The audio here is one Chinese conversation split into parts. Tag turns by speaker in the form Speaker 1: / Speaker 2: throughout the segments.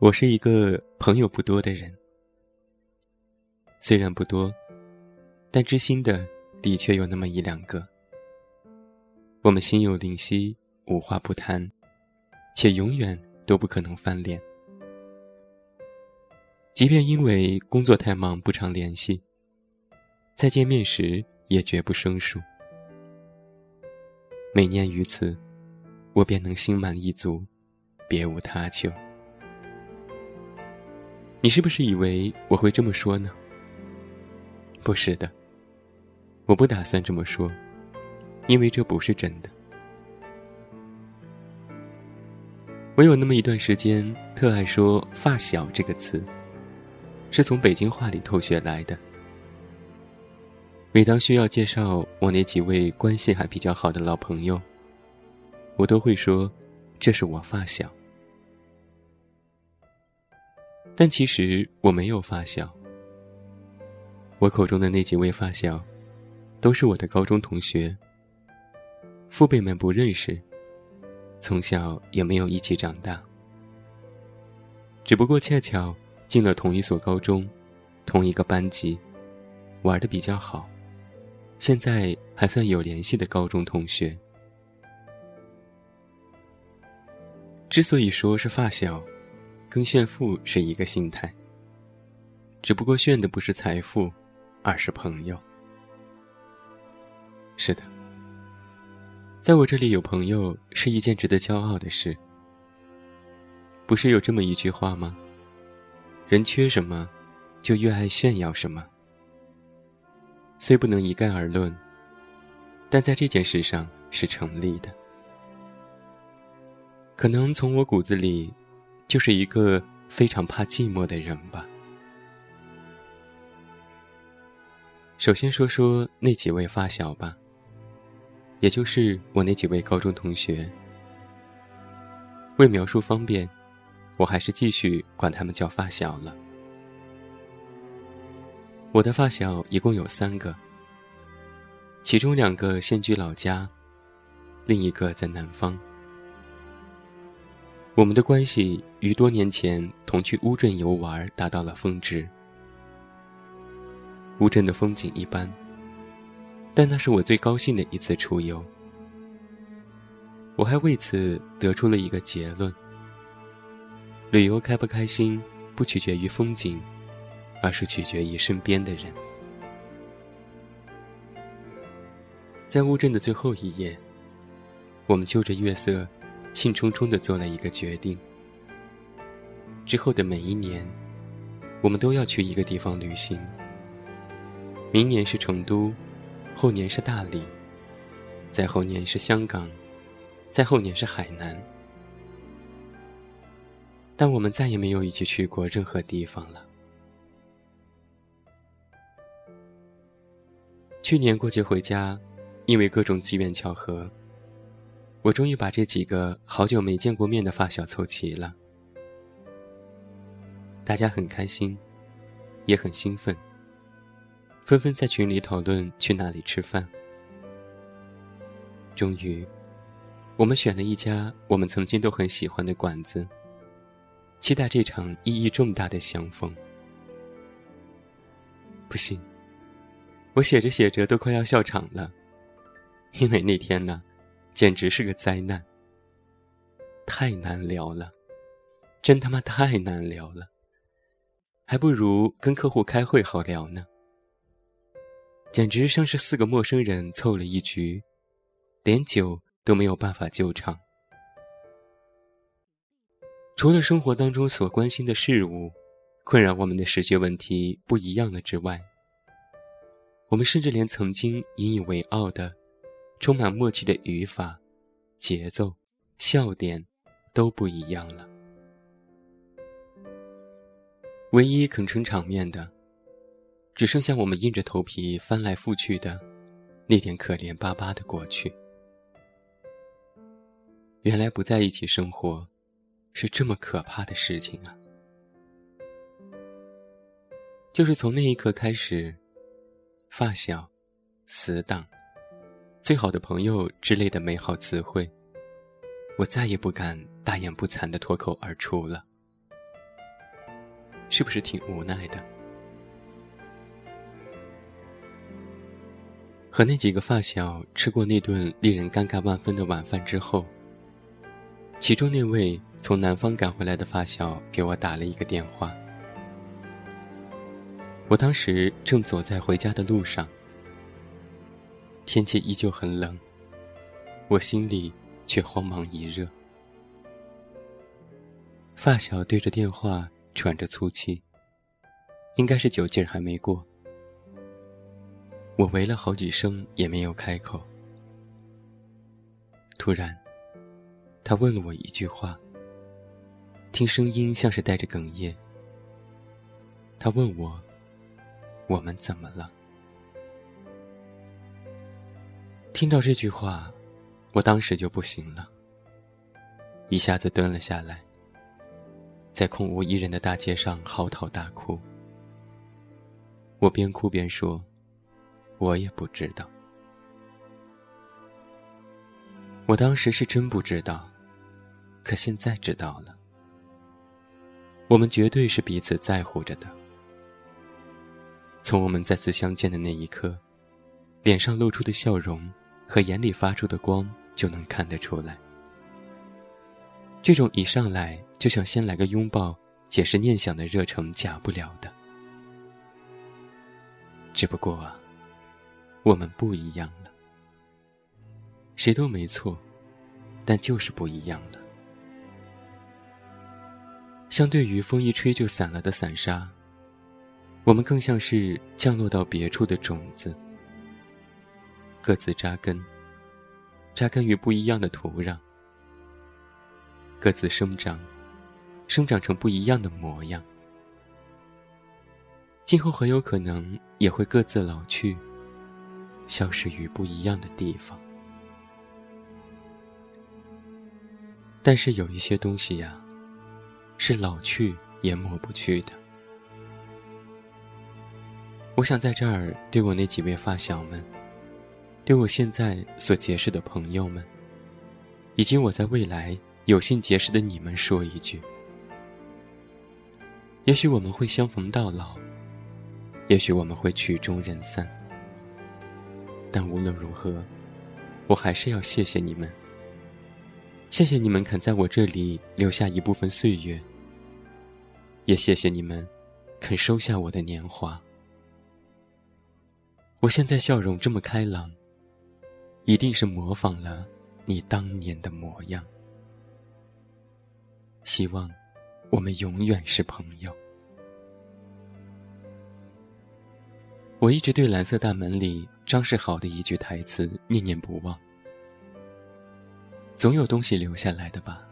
Speaker 1: 我是一个朋友不多的人，虽然不多，但知心的的确有那么一两个。我们心有灵犀，无话不谈，且永远都不可能翻脸。即便因为工作太忙不常联系，在见面时也绝不生疏。每念于此，我便能心满意足，别无他求。你是不是以为我会这么说呢？不是的，我不打算这么说，因为这不是真的。我有那么一段时间特爱说“发小”这个词，是从北京话里偷学来的。每当需要介绍我那几位关系还比较好的老朋友，我都会说：“这是我发小。”但其实我没有发小，我口中的那几位发小，都是我的高中同学。父辈们不认识，从小也没有一起长大，只不过恰巧进了同一所高中，同一个班级，玩的比较好，现在还算有联系的高中同学。之所以说是发小。跟炫富是一个心态，只不过炫的不是财富，而是朋友。是的，在我这里有朋友是一件值得骄傲的事。不是有这么一句话吗？人缺什么，就越爱炫耀什么。虽不能一概而论，但在这件事上是成立的。可能从我骨子里。就是一个非常怕寂寞的人吧。首先说说那几位发小吧，也就是我那几位高中同学。为描述方便，我还是继续管他们叫发小了。我的发小一共有三个，其中两个现居老家，另一个在南方。我们的关系于多年前同去乌镇游玩达到了峰值。乌镇的风景一般，但那是我最高兴的一次出游。我还为此得出了一个结论：旅游开不开心，不取决于风景，而是取决于身边的人。在乌镇的最后一夜，我们就着月色。兴冲冲地做了一个决定：之后的每一年，我们都要去一个地方旅行。明年是成都，后年是大理，再后年是香港，再后年是海南。但我们再也没有一起去过任何地方了。去年过节回家，因为各种机缘巧合。我终于把这几个好久没见过面的发小凑齐了，大家很开心，也很兴奋，纷纷在群里讨论去哪里吃饭。终于，我们选了一家我们曾经都很喜欢的馆子，期待这场意义重大的相逢。不行，我写着写着都快要笑场了，因为那天呢。简直是个灾难，太难聊了，真他妈太难聊了，还不如跟客户开会好聊呢。简直像是四个陌生人凑了一局，连酒都没有办法救场。除了生活当中所关心的事物，困扰我们的视觉问题不一样了之外，我们甚至连曾经引以为傲的。充满默契的语法、节奏、笑点都不一样了。唯一肯撑场面的，只剩下我们硬着头皮翻来覆去的那点可怜巴巴的过去。原来不在一起生活，是这么可怕的事情啊！就是从那一刻开始，发小、死党。最好的朋友之类的美好词汇，我再也不敢大言不惭的脱口而出了。是不是挺无奈的？和那几个发小吃过那顿令人尴尬万分的晚饭之后，其中那位从南方赶回来的发小给我打了一个电话。我当时正走在回家的路上，天气依旧很冷，我心里却慌忙一热。发小对着电话喘着粗气，应该是酒劲儿还没过。我喂了好几声也没有开口。突然，他问了我一句话，听声音像是带着哽咽。他问我。我们怎么了？听到这句话，我当时就不行了，一下子蹲了下来，在空无一人的大街上嚎啕大哭。我边哭边说：“我也不知道。”我当时是真不知道，可现在知道了。我们绝对是彼此在乎着的。从我们再次相见的那一刻，脸上露出的笑容和眼里发出的光就能看得出来。这种一上来就想先来个拥抱、解释念想的热诚，假不了的。只不过啊，我们不一样了。谁都没错，但就是不一样了。相对于风一吹就散了的散沙。我们更像是降落到别处的种子，各自扎根，扎根于不一样的土壤，各自生长，生长成不一样的模样。今后很有可能也会各自老去，消失于不一样的地方。但是有一些东西呀，是老去也抹不去的。我想在这儿对我那几位发小们，对我现在所结识的朋友们，以及我在未来有幸结识的你们说一句：也许我们会相逢到老，也许我们会曲终人散，但无论如何，我还是要谢谢你们。谢谢你们肯在我这里留下一部分岁月，也谢谢你们肯收下我的年华。我现在笑容这么开朗，一定是模仿了你当年的模样。希望我们永远是朋友。我一直对《蓝色大门》里张世豪的一句台词念念不忘：总有东西留下来的吧？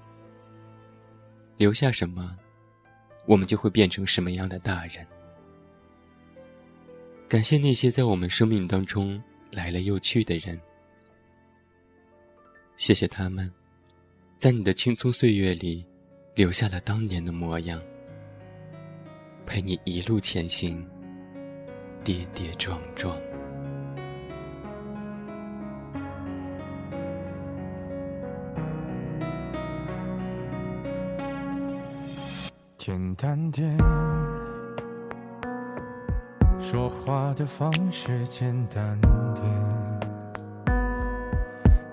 Speaker 1: 留下什么，我们就会变成什么样的大人。感谢那些在我们生命当中来了又去的人，谢谢他们，在你的青葱岁月里留下了当年的模样，陪你一路前行，跌跌撞撞。
Speaker 2: 简单点。说话的方式简单点，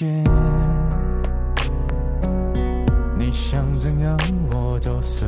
Speaker 2: 你想怎样我都随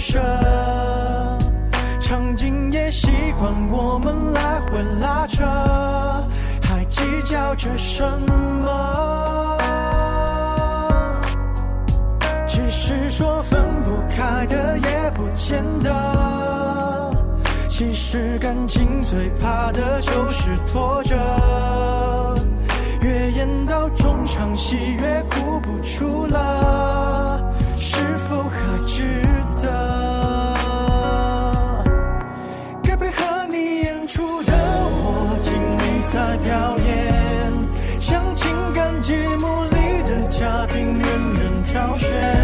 Speaker 2: 舍。场景也习惯我们来回拉扯，还计较着什么？其实说分不开的也不见得。其实感情最怕的就是拖着，在表演，像情感节目里的嘉宾任人挑选。